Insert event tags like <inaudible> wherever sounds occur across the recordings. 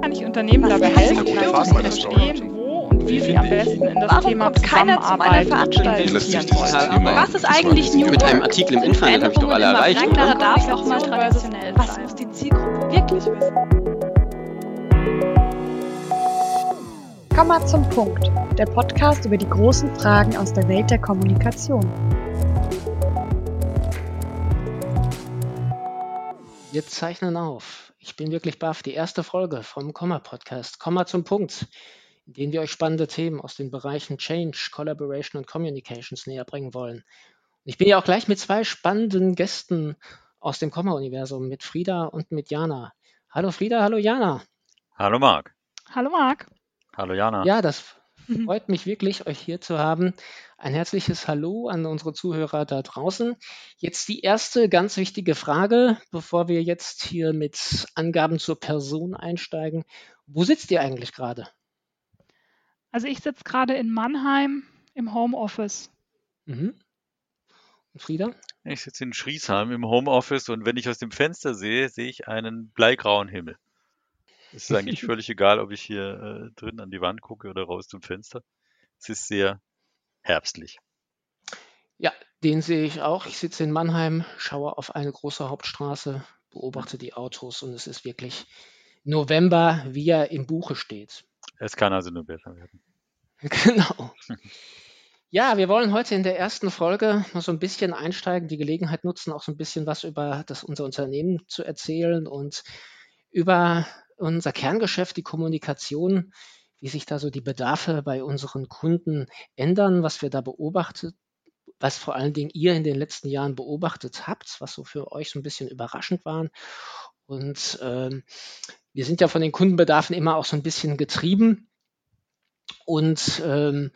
Kann ich Unternehmen dabei helfen, zu verstehen, wo und wie sie am besten in das Warum Thema kommt keiner zu meiner Veranstaltung? Was ist eigentlich New Mit einem? Artikel im Internet habe ich doch alle erreicht, oder? darf auch mal traditionell Was muss die Zielgruppe wirklich wissen? Komm mal zum Punkt. Der Podcast über die großen Fragen aus der Welt der Kommunikation. Wir zeichnen auf. Ich bin wirklich baff. Die erste Folge vom Komma-Podcast. Komma zum Punkt, in dem wir euch spannende Themen aus den Bereichen Change, Collaboration und Communications näher bringen wollen. Und ich bin ja auch gleich mit zwei spannenden Gästen aus dem Komma-Universum, mit Frieda und mit Jana. Hallo Frieda, hallo Jana. Hallo Marc. Hallo Marc. Hallo Jana. Ja, das freut mich wirklich, euch hier zu haben. Ein herzliches Hallo an unsere Zuhörer da draußen. Jetzt die erste ganz wichtige Frage, bevor wir jetzt hier mit Angaben zur Person einsteigen. Wo sitzt ihr eigentlich gerade? Also ich sitze gerade in Mannheim im Homeoffice. Mhm. Und Frieda? Ich sitze in Schriesheim im Homeoffice und wenn ich aus dem Fenster sehe, sehe ich einen bleigrauen Himmel. Es ist <laughs> eigentlich völlig egal, ob ich hier äh, drin an die Wand gucke oder raus zum Fenster. Es ist sehr herbstlich. Ja, den sehe ich auch. Ich sitze in Mannheim, schaue auf eine große Hauptstraße, beobachte die Autos und es ist wirklich November, wie er im Buche steht. Es kann also nur besser werden. <laughs> Genau. Ja, wir wollen heute in der ersten Folge mal so ein bisschen einsteigen, die Gelegenheit nutzen, auch so ein bisschen was über das, unser Unternehmen zu erzählen und über unser Kerngeschäft, die Kommunikation, wie sich da so die Bedarfe bei unseren Kunden ändern, was wir da beobachtet, was vor allen Dingen ihr in den letzten Jahren beobachtet habt, was so für euch so ein bisschen überraschend waren. Und ähm, wir sind ja von den Kundenbedarfen immer auch so ein bisschen getrieben. Und ähm,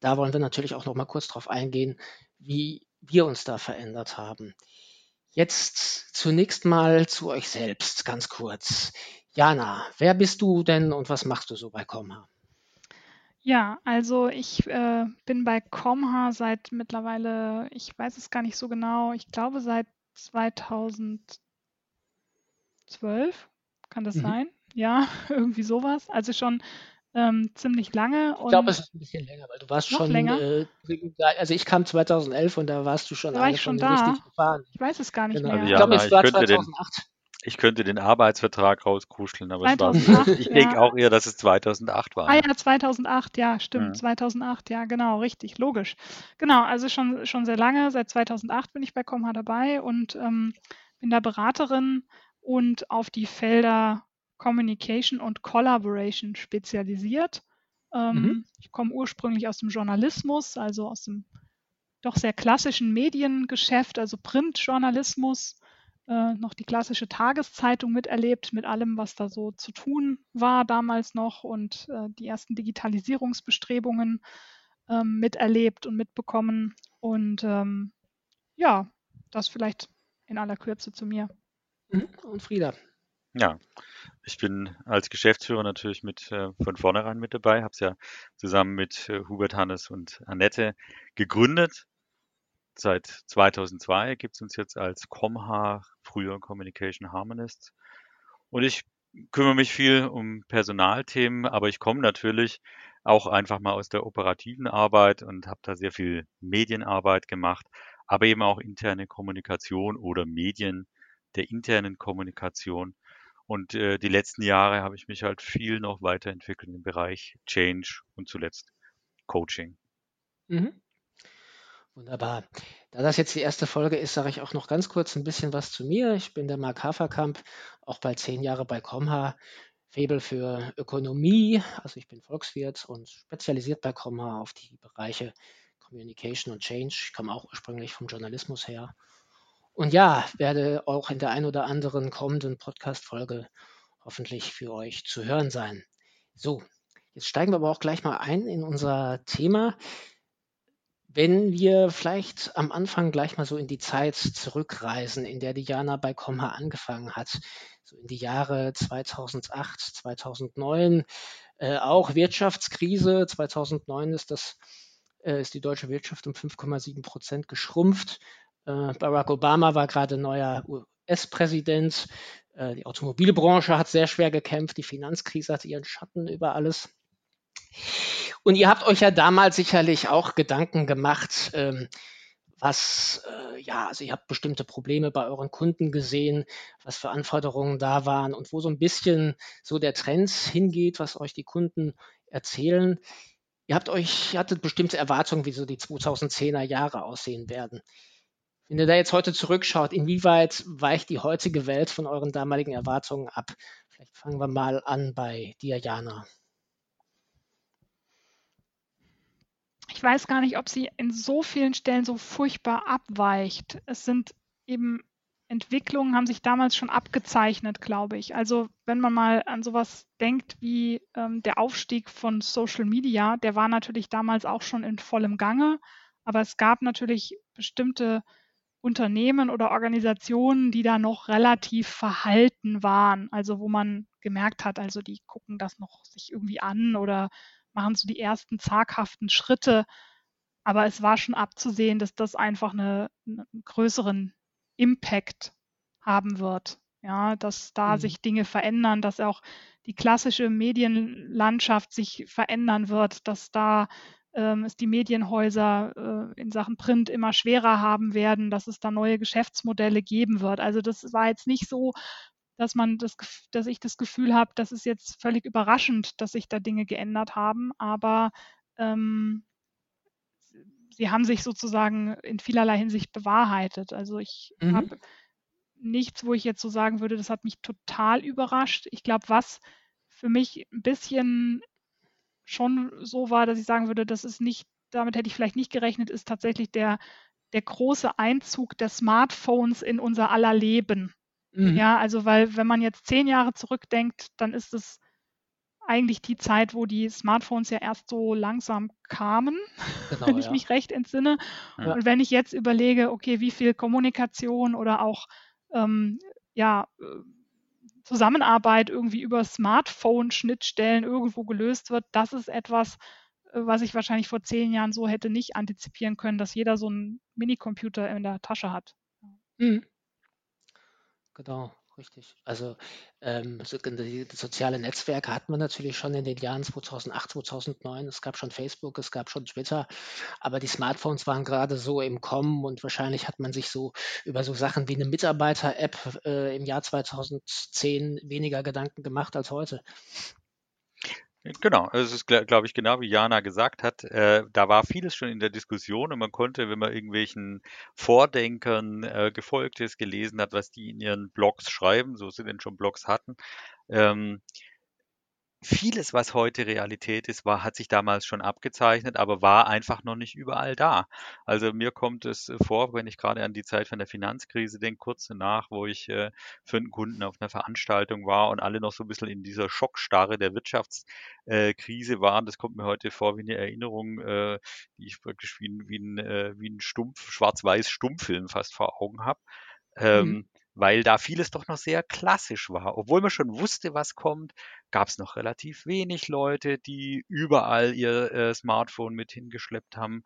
da wollen wir natürlich auch noch mal kurz drauf eingehen, wie wir uns da verändert haben. Jetzt zunächst mal zu euch selbst, ganz kurz. Jana, wer bist du denn und was machst du so bei Comha? Ja, also ich äh, bin bei Comha seit mittlerweile, ich weiß es gar nicht so genau, ich glaube seit 2012. Kann das Mhm. sein? Ja, <laughs> irgendwie sowas. Also schon ähm, ziemlich lange. Ich glaube, es ist ein bisschen länger, weil du warst schon, länger? äh, also ich kam 2011 und da warst du schon Da war ich schon da. richtig gefahren. ich weiß es gar nicht Genau. mehr. Also Ich Ja, glaube, es ich war könnte den- 2008. Ich könnte den Arbeitsvertrag rauskuscheln, aber es war 2008, Ich denke ja. auch eher, dass es 2008 war. Ah ja, 2008, ja, stimmt, Mhm. 2008, ja, genau, richtig, logisch. Genau, also schon, schon sehr lange, seit 2008 bin ich bei Comha dabei und ähm, bin da Beraterin und auf die Felder Communication und Collaboration spezialisiert. Ähm, Mhm. Ich komme ursprünglich aus dem Journalismus, also aus dem doch sehr klassischen Mediengeschäft, also Printjournalismus, äh, noch die klassische Tageszeitung miterlebt, mit allem, was da so zu tun war damals noch und äh, die ersten Digitalisierungsbestrebungen ähm, miterlebt und mitbekommen. Und ähm, ja, das vielleicht in aller Kürze zu mir. Mhm. Und Frieda. Ja, ich bin als Geschäftsführer natürlich mit äh, von vornherein mit dabei, habe es ja zusammen mit äh, Hubert, Hannes und Annette gegründet. Seit 2002 gibt es uns jetzt als Comha, früher Communication Harmonist. Und ich kümmere mich viel um Personalthemen, aber ich komme natürlich auch einfach mal aus der operativen Arbeit und habe da sehr viel Medienarbeit gemacht, aber eben auch interne Kommunikation oder Medien der internen Kommunikation. Und äh, die letzten Jahre habe ich mich halt viel noch weiterentwickelt im Bereich Change und zuletzt Coaching. Mhm. Wunderbar. Da das jetzt die erste Folge ist, sage ich auch noch ganz kurz ein bisschen was zu mir. Ich bin der Marc Haferkamp, auch bald zehn Jahre bei Comha, Febel für Ökonomie. Also ich bin Volkswirt und spezialisiert bei Comha auf die Bereiche Communication und Change. Ich komme auch ursprünglich vom Journalismus her. Und ja, werde auch in der ein oder anderen kommenden Podcast-Folge hoffentlich für euch zu hören sein. So, jetzt steigen wir aber auch gleich mal ein in unser Thema. Wenn wir vielleicht am Anfang gleich mal so in die Zeit zurückreisen, in der Diana bei Comha angefangen hat, so in die Jahre 2008, 2009, äh, auch Wirtschaftskrise. 2009 ist das äh, ist die deutsche Wirtschaft um 5,7 Prozent geschrumpft. Äh, Barack Obama war gerade neuer US-Präsident. Äh, die Automobilbranche hat sehr schwer gekämpft, die Finanzkrise hatte ihren Schatten über alles. Und ihr habt euch ja damals sicherlich auch Gedanken gemacht, ähm, was, äh, ja, also ihr habt bestimmte Probleme bei euren Kunden gesehen, was für Anforderungen da waren und wo so ein bisschen so der Trend hingeht, was euch die Kunden erzählen. Ihr habt euch, ihr hattet bestimmte Erwartungen, wie so die 2010er Jahre aussehen werden. Wenn ihr da jetzt heute zurückschaut, inwieweit weicht die heutige Welt von euren damaligen Erwartungen ab? Vielleicht fangen wir mal an bei dir, Ich weiß gar nicht, ob sie in so vielen Stellen so furchtbar abweicht. Es sind eben Entwicklungen, haben sich damals schon abgezeichnet, glaube ich. Also wenn man mal an sowas denkt wie ähm, der Aufstieg von Social Media, der war natürlich damals auch schon in vollem Gange, aber es gab natürlich bestimmte Unternehmen oder Organisationen, die da noch relativ verhalten waren. Also wo man gemerkt hat, also die gucken das noch sich irgendwie an oder machen so die ersten zaghaften Schritte. Aber es war schon abzusehen, dass das einfach eine, einen größeren Impact haben wird. Ja, dass da mhm. sich Dinge verändern, dass auch die klassische Medienlandschaft sich verändern wird, dass da ähm, es die Medienhäuser äh, in Sachen Print immer schwerer haben werden, dass es da neue Geschäftsmodelle geben wird. Also das war jetzt nicht so, dass man das, dass ich das Gefühl habe, das ist jetzt völlig überraschend, dass sich da Dinge geändert haben, aber ähm, sie haben sich sozusagen in vielerlei Hinsicht bewahrheitet. Also ich mhm. habe nichts, wo ich jetzt so sagen würde, das hat mich total überrascht. Ich glaube, was für mich ein bisschen schon so war, dass ich sagen würde, das ist nicht, damit hätte ich vielleicht nicht gerechnet, ist tatsächlich der, der große Einzug der Smartphones in unser aller Leben. Mhm. Ja, also weil wenn man jetzt zehn Jahre zurückdenkt, dann ist es eigentlich die Zeit, wo die Smartphones ja erst so langsam kamen, <laughs> genau, wenn ich ja. mich recht entsinne. Ja. Und wenn ich jetzt überlege, okay, wie viel Kommunikation oder auch ähm, ja, äh, Zusammenarbeit irgendwie über Smartphone-Schnittstellen irgendwo gelöst wird, das ist etwas, äh, was ich wahrscheinlich vor zehn Jahren so hätte nicht antizipieren können, dass jeder so einen Minicomputer in der Tasche hat. Mhm. Genau, richtig. Also ähm, soziale Netzwerke hat man natürlich schon in den Jahren 2008, 2009. Es gab schon Facebook, es gab schon Twitter, aber die Smartphones waren gerade so im Kommen und wahrscheinlich hat man sich so über so Sachen wie eine Mitarbeiter-App äh, im Jahr 2010 weniger Gedanken gemacht als heute. Genau, es ist, glaube ich, genau wie Jana gesagt hat, äh, da war vieles schon in der Diskussion und man konnte, wenn man irgendwelchen Vordenkern äh, gefolgt ist, gelesen hat, was die in ihren Blogs schreiben, so sie denn schon Blogs hatten, ähm, vieles, was heute Realität ist, war, hat sich damals schon abgezeichnet, aber war einfach noch nicht überall da. Also mir kommt es vor, wenn ich gerade an die Zeit von der Finanzkrise denke, kurz danach, wo ich äh, für einen Kunden auf einer Veranstaltung war und alle noch so ein bisschen in dieser Schockstarre der Wirtschaftskrise äh, waren. Das kommt mir heute vor wie eine Erinnerung, äh, die ich wirklich wie, wie ein, äh, wie ein Stumpf, schwarz-weiß Stummfilm fast vor Augen habe. Ähm, mhm weil da vieles doch noch sehr klassisch war. Obwohl man schon wusste, was kommt, gab es noch relativ wenig Leute, die überall ihr äh, Smartphone mit hingeschleppt haben.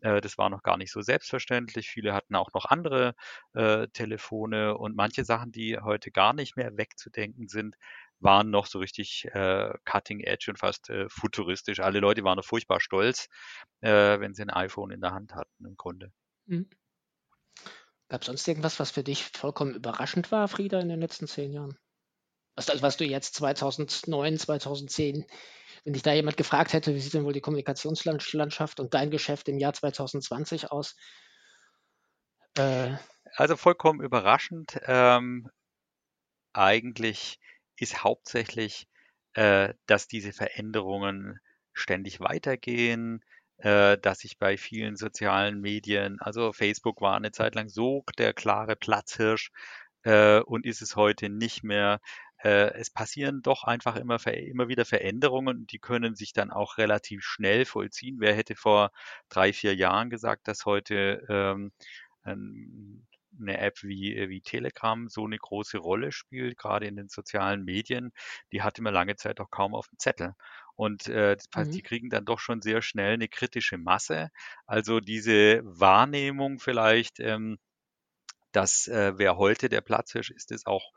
Äh, das war noch gar nicht so selbstverständlich. Viele hatten auch noch andere äh, Telefone und manche Sachen, die heute gar nicht mehr wegzudenken sind, waren noch so richtig äh, cutting edge und fast äh, futuristisch. Alle Leute waren noch furchtbar stolz, äh, wenn sie ein iPhone in der Hand hatten im Grunde. Mhm. Gab es sonst irgendwas, was für dich vollkommen überraschend war, Frieda, in den letzten zehn Jahren? Was, also was du jetzt 2009, 2010, wenn dich da jemand gefragt hätte, wie sieht denn wohl die Kommunikationslandschaft und dein Geschäft im Jahr 2020 aus? Äh, also vollkommen überraschend. Ähm, eigentlich ist hauptsächlich, äh, dass diese Veränderungen ständig weitergehen, äh, dass ich bei vielen sozialen Medien, also Facebook war eine Zeit lang so der klare Platzhirsch äh, und ist es heute nicht mehr. Äh, es passieren doch einfach immer, immer wieder Veränderungen die können sich dann auch relativ schnell vollziehen. Wer hätte vor drei, vier Jahren gesagt, dass heute ähm, eine App wie, wie Telegram so eine große Rolle spielt, gerade in den sozialen Medien, die hatte man lange Zeit auch kaum auf dem Zettel. Und äh, mhm. die kriegen dann doch schon sehr schnell eine kritische Masse. Also diese Wahrnehmung vielleicht, ähm, dass äh, wer heute der Platzhirsch ist, es auch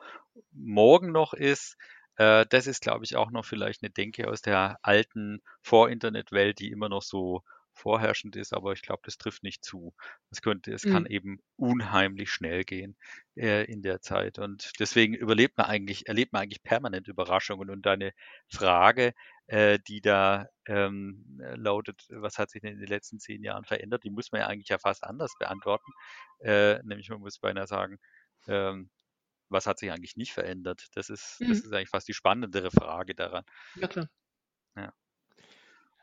morgen noch ist. Äh, das ist, glaube ich, auch noch vielleicht eine Denke aus der alten Vor-Internet-Welt, die immer noch so vorherrschend ist, aber ich glaube, das trifft nicht zu. Es könnte, es mhm. kann eben unheimlich schnell gehen äh, in der Zeit. Und deswegen überlebt man eigentlich, erlebt man eigentlich permanent Überraschungen. Und deine Frage, äh, die da ähm, lautet, was hat sich denn in den letzten zehn Jahren verändert, die muss man ja eigentlich ja fast anders beantworten. Äh, nämlich man muss beinahe sagen, ähm, was hat sich eigentlich nicht verändert? Das ist, mhm. das ist eigentlich fast die spannendere Frage daran. Ja, klar. Ja.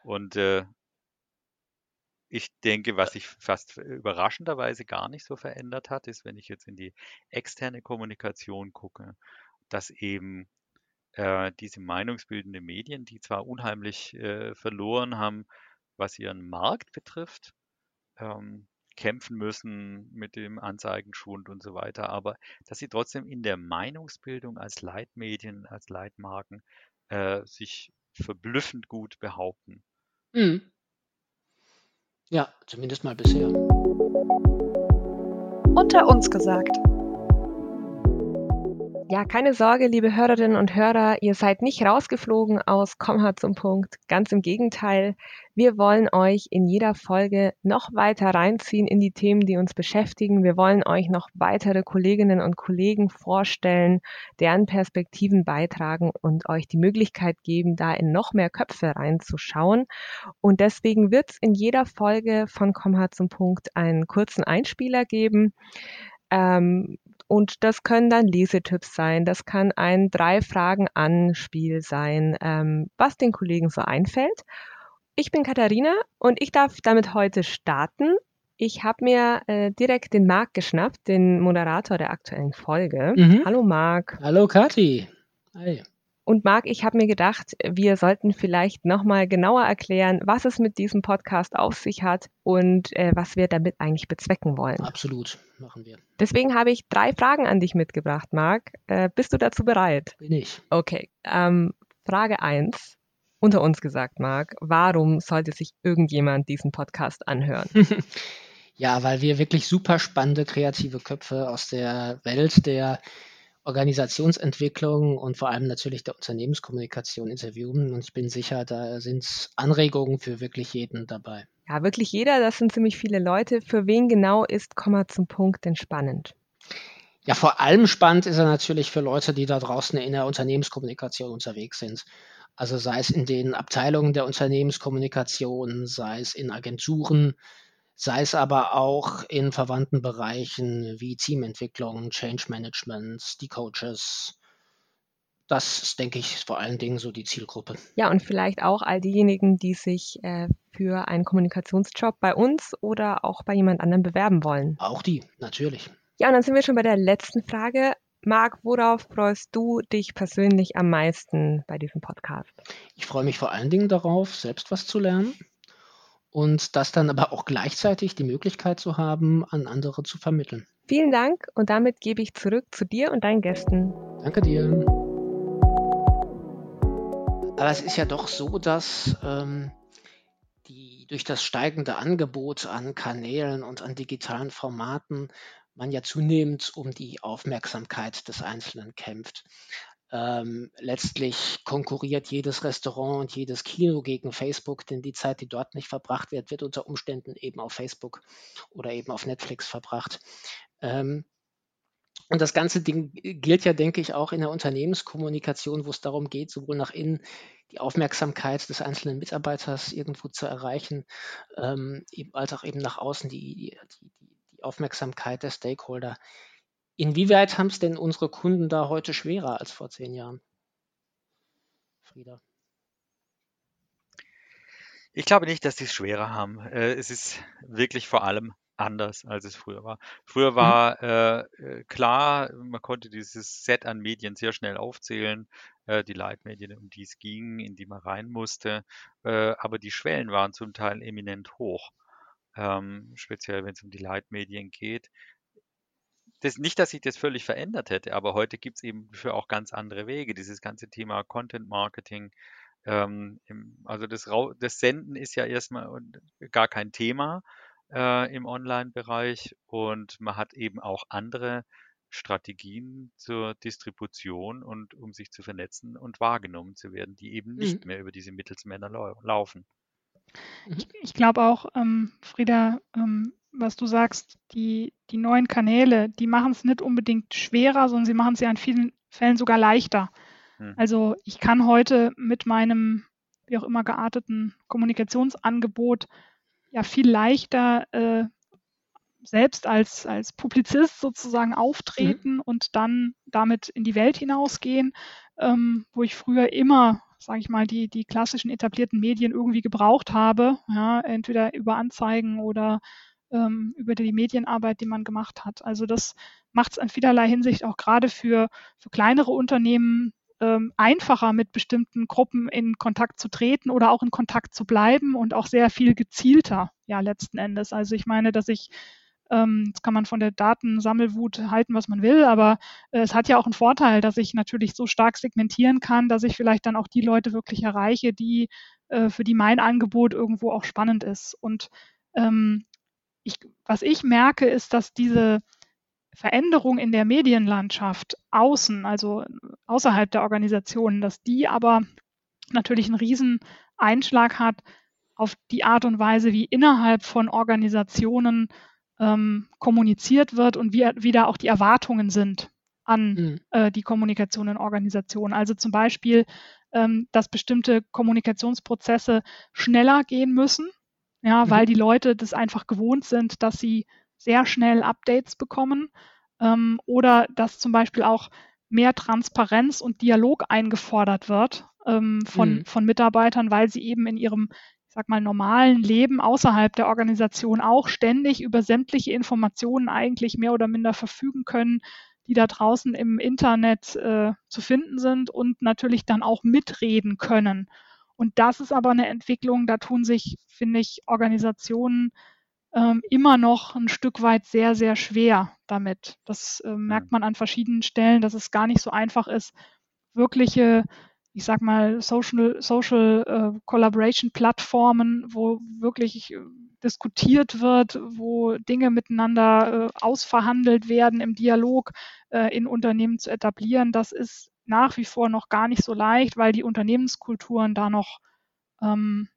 Und äh, ich denke, was sich fast überraschenderweise gar nicht so verändert hat, ist, wenn ich jetzt in die externe Kommunikation gucke, dass eben äh, diese meinungsbildenden Medien, die zwar unheimlich äh, verloren haben, was ihren Markt betrifft, ähm, kämpfen müssen mit dem Anzeigenschwund und so weiter, aber dass sie trotzdem in der Meinungsbildung als Leitmedien, als Leitmarken äh, sich verblüffend gut behaupten. Mhm. Ja, zumindest mal bisher. Unter uns gesagt. Ja, keine Sorge, liebe Hörerinnen und Hörer, ihr seid nicht rausgeflogen aus Komm hart zum Punkt. Ganz im Gegenteil, wir wollen euch in jeder Folge noch weiter reinziehen in die Themen, die uns beschäftigen. Wir wollen euch noch weitere Kolleginnen und Kollegen vorstellen, deren Perspektiven beitragen und euch die Möglichkeit geben, da in noch mehr Köpfe reinzuschauen. Und deswegen wird es in jeder Folge von Komm hart zum Punkt einen kurzen Einspieler geben. Ähm, und das können dann Lesetipps sein, das kann ein Drei-Fragen-An-Spiel sein, ähm, was den Kollegen so einfällt. Ich bin Katharina und ich darf damit heute starten. Ich habe mir äh, direkt den Marc geschnappt, den Moderator der aktuellen Folge. Mhm. Hallo Marc. Hallo Kathi. Hi. Und Marc, ich habe mir gedacht, wir sollten vielleicht nochmal genauer erklären, was es mit diesem Podcast auf sich hat und äh, was wir damit eigentlich bezwecken wollen. Absolut, machen wir. Deswegen habe ich drei Fragen an dich mitgebracht, Marc. Äh, bist du dazu bereit? Bin ich. Okay. Ähm, Frage 1. Unter uns gesagt, Marc, warum sollte sich irgendjemand diesen Podcast anhören? <laughs> ja, weil wir wirklich super spannende kreative Köpfe aus der Welt der Organisationsentwicklung und vor allem natürlich der Unternehmenskommunikation interviewen. Und ich bin sicher, da sind Anregungen für wirklich jeden dabei. Ja, wirklich jeder, das sind ziemlich viele Leute. Für wen genau ist Komma zum Punkt denn spannend? Ja, vor allem spannend ist er natürlich für Leute, die da draußen in der Unternehmenskommunikation unterwegs sind. Also sei es in den Abteilungen der Unternehmenskommunikation, sei es in Agenturen, sei es aber auch in verwandten Bereichen wie Teamentwicklung, Change Management, die Coaches. Das ist, denke ich, vor allen Dingen so die Zielgruppe. Ja, und vielleicht auch all diejenigen, die sich äh, für einen Kommunikationsjob bei uns oder auch bei jemand anderem bewerben wollen. Auch die, natürlich. Ja, und dann sind wir schon bei der letzten Frage. Marc, worauf freust du dich persönlich am meisten bei diesem Podcast? Ich freue mich vor allen Dingen darauf, selbst was zu lernen und das dann aber auch gleichzeitig die Möglichkeit zu haben, an andere zu vermitteln. Vielen Dank und damit gebe ich zurück zu dir und deinen Gästen. Danke dir. Aber es ist ja doch so, dass ähm, die, durch das steigende Angebot an Kanälen und an digitalen Formaten man ja zunehmend um die Aufmerksamkeit des Einzelnen kämpft. Ähm, letztlich konkurriert jedes Restaurant und jedes Kino gegen Facebook, denn die Zeit, die dort nicht verbracht wird, wird unter Umständen eben auf Facebook oder eben auf Netflix verbracht. Ähm, und das ganze Ding gilt ja, denke ich, auch in der Unternehmenskommunikation, wo es darum geht, sowohl nach innen die Aufmerksamkeit des einzelnen Mitarbeiters irgendwo zu erreichen, ähm, als auch eben nach außen die, die, die, die Aufmerksamkeit der Stakeholder. Inwieweit haben es denn unsere Kunden da heute schwerer als vor zehn Jahren? Frieda. Ich glaube nicht, dass sie es schwerer haben. Äh, es ist wirklich vor allem anders, als es früher war. Früher mhm. war äh, äh, klar, man konnte dieses Set an Medien sehr schnell aufzählen, äh, die Leitmedien, um die es ging, in die man rein musste, äh, aber die Schwellen waren zum Teil eminent hoch, ähm, speziell wenn es um die Leitmedien geht das, nicht, dass sich das völlig verändert hätte, aber heute gibt es eben für auch ganz andere Wege. Dieses ganze Thema Content Marketing, ähm, also das, das, Senden ist ja erstmal gar kein Thema. äh, im Online-Bereich und man hat eben auch andere Strategien zur Distribution und um sich zu vernetzen und wahrgenommen zu werden, die eben nicht Mhm. mehr über diese Mittelsmänner lau laufen. Ich, ich glaube auch, ähm, Frieda, ähm, was du sagst, die, die neuen Kanäle, die machen es nicht unbedingt schwerer, sondern sie machen es ja in vielen Fällen sogar leichter. Hm. Also ich kann heute mit meinem, wie auch immer gearteten Kommunikationsangebot ja viel leichter äh, selbst als, als Publizist sozusagen auftreten und dann damit in die Welt hinausgehen, ähm, wo ich früher immer, sage ich mal, die, die klassischen etablierten Medien irgendwie gebraucht habe, ja, entweder über Anzeigen oder ähm, über die Medienarbeit, die man gemacht hat. Also das macht es in vielerlei Hinsicht auch gerade für, für kleinere Unternehmen ähm, einfacher, mit bestimmten Gruppen in Kontakt zu treten oder auch in Kontakt zu bleiben und auch sehr viel gezielter, ja, letzten Endes. Also ich meine, dass ich ähm, jetzt kann man von der Datensammelwut halten, was man will, aber äh, es hat ja auch einen Vorteil, dass ich natürlich so stark segmentieren kann, dass ich vielleicht dann auch die Leute wirklich erreiche, die äh, für die mein Angebot irgendwo auch spannend ist. Und ähm, ich, was ich merke, ist, dass diese Veränderung in der Medienlandschaft außen, also außerhalb der Organisationen, dass die aber natürlich einen riesen Einschlag hat auf die Art und Weise, wie innerhalb von Organisationen ähm, kommuniziert wird und wie, wie da auch die Erwartungen sind an Mhm. äh, die Kommunikation in Organisationen. Also zum Beispiel, ähm, dass bestimmte Kommunikationsprozesse schneller gehen müssen, ja, Mhm. weil die Leute das einfach gewohnt sind, dass sie sehr schnell Updates bekommen ähm, oder dass zum Beispiel auch mehr Transparenz und Dialog eingefordert wird ähm, von, Mhm. von Mitarbeitern, weil sie eben in ihrem, ich sag mal, normalen Leben außerhalb der Organisation auch ständig über sämtliche Informationen eigentlich mehr oder minder verfügen können, die da draußen im Internet äh, zu finden sind und natürlich dann auch mitreden können. Und das ist aber eine Entwicklung, da tun sich, finde ich, Organisationen ähm, immer noch ein Stück weit sehr, sehr schwer damit. Das äh, merkt man an verschiedenen Stellen, dass es gar nicht so einfach ist, wirkliche, ich sag mal, Social, Social äh, Collaboration Plattformen, wo wirklich äh, diskutiert wird, wo Dinge miteinander äh, ausverhandelt werden im Dialog äh, in Unternehmen zu etablieren. Das ist nach wie vor noch gar nicht so leicht, weil die Unternehmenskulturen da noch ähm,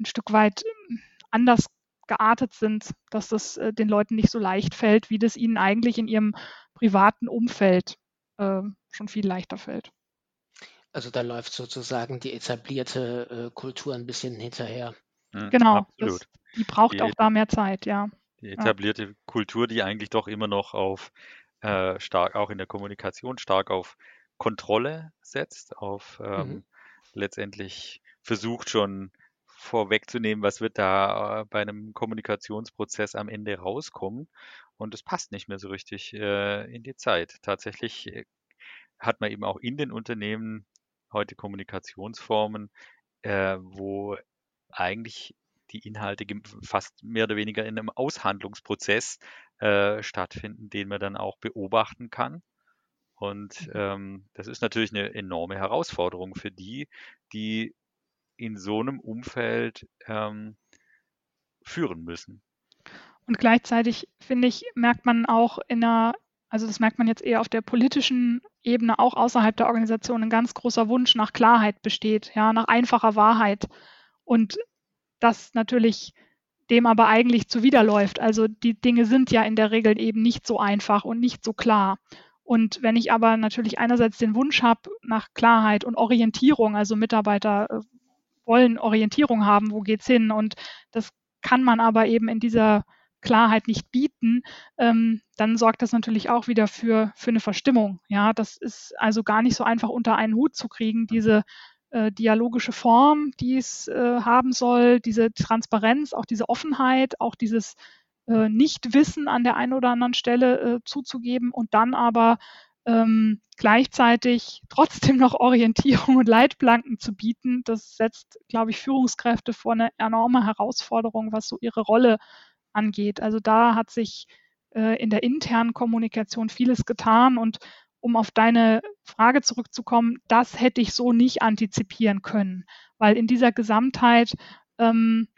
ein Stück weit äh, anders geartet sind, dass das äh, den Leuten nicht so leicht fällt, wie das ihnen eigentlich in ihrem privaten Umfeld äh, schon viel leichter fällt. Also da läuft sozusagen die etablierte äh, Kultur ein bisschen hinterher. Mhm, Genau, Absolut. das, die braucht Die- auch da mehr Zeit, ja. Die etablierte Kultur, die eigentlich doch immer noch auf äh, stark, auch in der Kommunikation, stark auf Kontrolle setzt, auf ähm, Mhm. letztendlich versucht schon vorwegzunehmen, was wird da äh, bei einem Kommunikationsprozess am Ende rauskommen. Und es passt nicht mehr so richtig äh, in die Zeit. Tatsächlich äh, hat man eben auch in den Unternehmen heute Kommunikationsformen, äh, wo eigentlich die Inhalte fast mehr oder weniger in einem Aushandlungsprozess äh, stattfinden, den man dann auch beobachten kann. Und ähm, das ist natürlich eine enorme Herausforderung für die, die in so einem Umfeld ähm, führen müssen. Und gleichzeitig, finde ich, merkt man auch in einer, also das merkt man jetzt eher auf der politischen Ebene, auch außerhalb der Organisation, ein ganz großer Wunsch nach Klarheit besteht, ja, nach einfacher Wahrheit. Und das natürlich dem aber eigentlich zuwiderläuft. Also die Dinge sind ja in der Regel eben nicht so einfach und nicht so klar. Und wenn ich aber natürlich einerseits den Wunsch habe nach Klarheit und Orientierung, also Mitarbeiter äh, wollen Orientierung haben, wo geht's hin? Und das kann man aber eben in dieser Klarheit nicht bieten, ähm, dann sorgt das natürlich auch wieder für, für eine Verstimmung. Ja, das ist also gar nicht so einfach unter einen Hut zu kriegen, diese äh, dialogische Form, die es äh, haben soll, diese Transparenz, auch diese Offenheit, auch dieses äh, Nichtwissen an der einen oder anderen Stelle äh, zuzugeben und dann aber ähm, gleichzeitig trotzdem noch Orientierung und Leitplanken zu bieten, das setzt, glaube ich, Führungskräfte vor eine enorme Herausforderung, was so ihre Rolle angeht. Also da hat sich äh, in der internen Kommunikation vieles getan und um auf deine Frage zurückzukommen, das hätte ich so nicht antizipieren können, weil in dieser Gesamtheit ähm,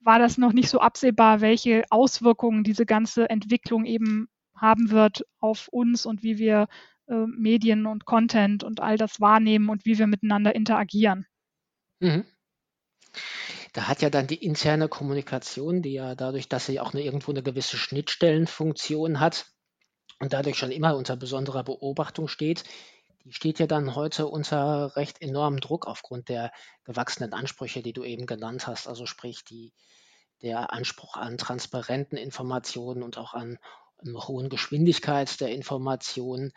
war das noch nicht so absehbar, welche Auswirkungen diese ganze Entwicklung eben haben wird auf uns und wie wir äh, Medien und Content und all das wahrnehmen und wie wir miteinander interagieren. Mhm. Da hat ja dann die interne Kommunikation, die ja dadurch, dass sie auch eine, irgendwo eine gewisse Schnittstellenfunktion hat und dadurch schon immer unter besonderer Beobachtung steht, die steht ja dann heute unter recht enormem Druck aufgrund der gewachsenen Ansprüche, die du eben genannt hast. Also sprich die, der Anspruch an transparenten Informationen und auch an, hohen Geschwindigkeit der Informationen.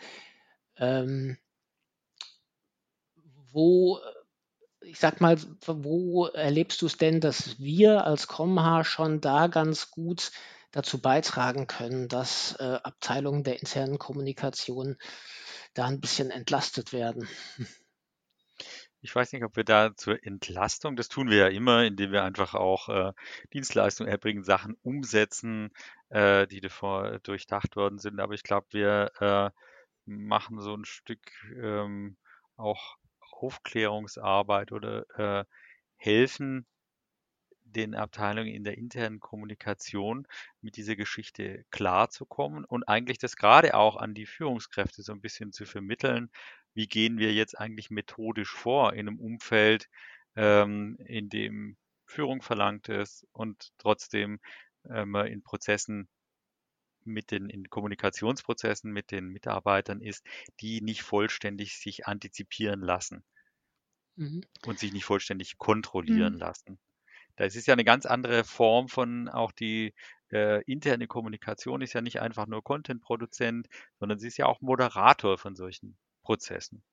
Ähm, wo ich sag mal, wo erlebst du es denn, dass wir als Comha schon da ganz gut dazu beitragen können, dass äh, Abteilungen der internen Kommunikation da ein bisschen entlastet werden? Ich weiß nicht, ob wir da zur Entlastung, das tun wir ja immer, indem wir einfach auch äh, Dienstleistungen erbringen, Sachen umsetzen, äh, die davor durchdacht worden sind. Aber ich glaube, wir äh, machen so ein Stück ähm, auch Aufklärungsarbeit oder äh, helfen den Abteilungen in der internen Kommunikation mit dieser Geschichte klarzukommen und eigentlich das gerade auch an die Führungskräfte so ein bisschen zu vermitteln. Wie gehen wir jetzt eigentlich methodisch vor in einem Umfeld, ähm, in dem Führung verlangt ist und trotzdem ähm, in Prozessen mit den in Kommunikationsprozessen mit den Mitarbeitern ist, die nicht vollständig sich antizipieren lassen mhm. und sich nicht vollständig kontrollieren mhm. lassen. Das ist ja eine ganz andere Form von auch die äh, interne Kommunikation ist ja nicht einfach nur Content-Produzent, sondern sie ist ja auch Moderator von solchen Prozessen.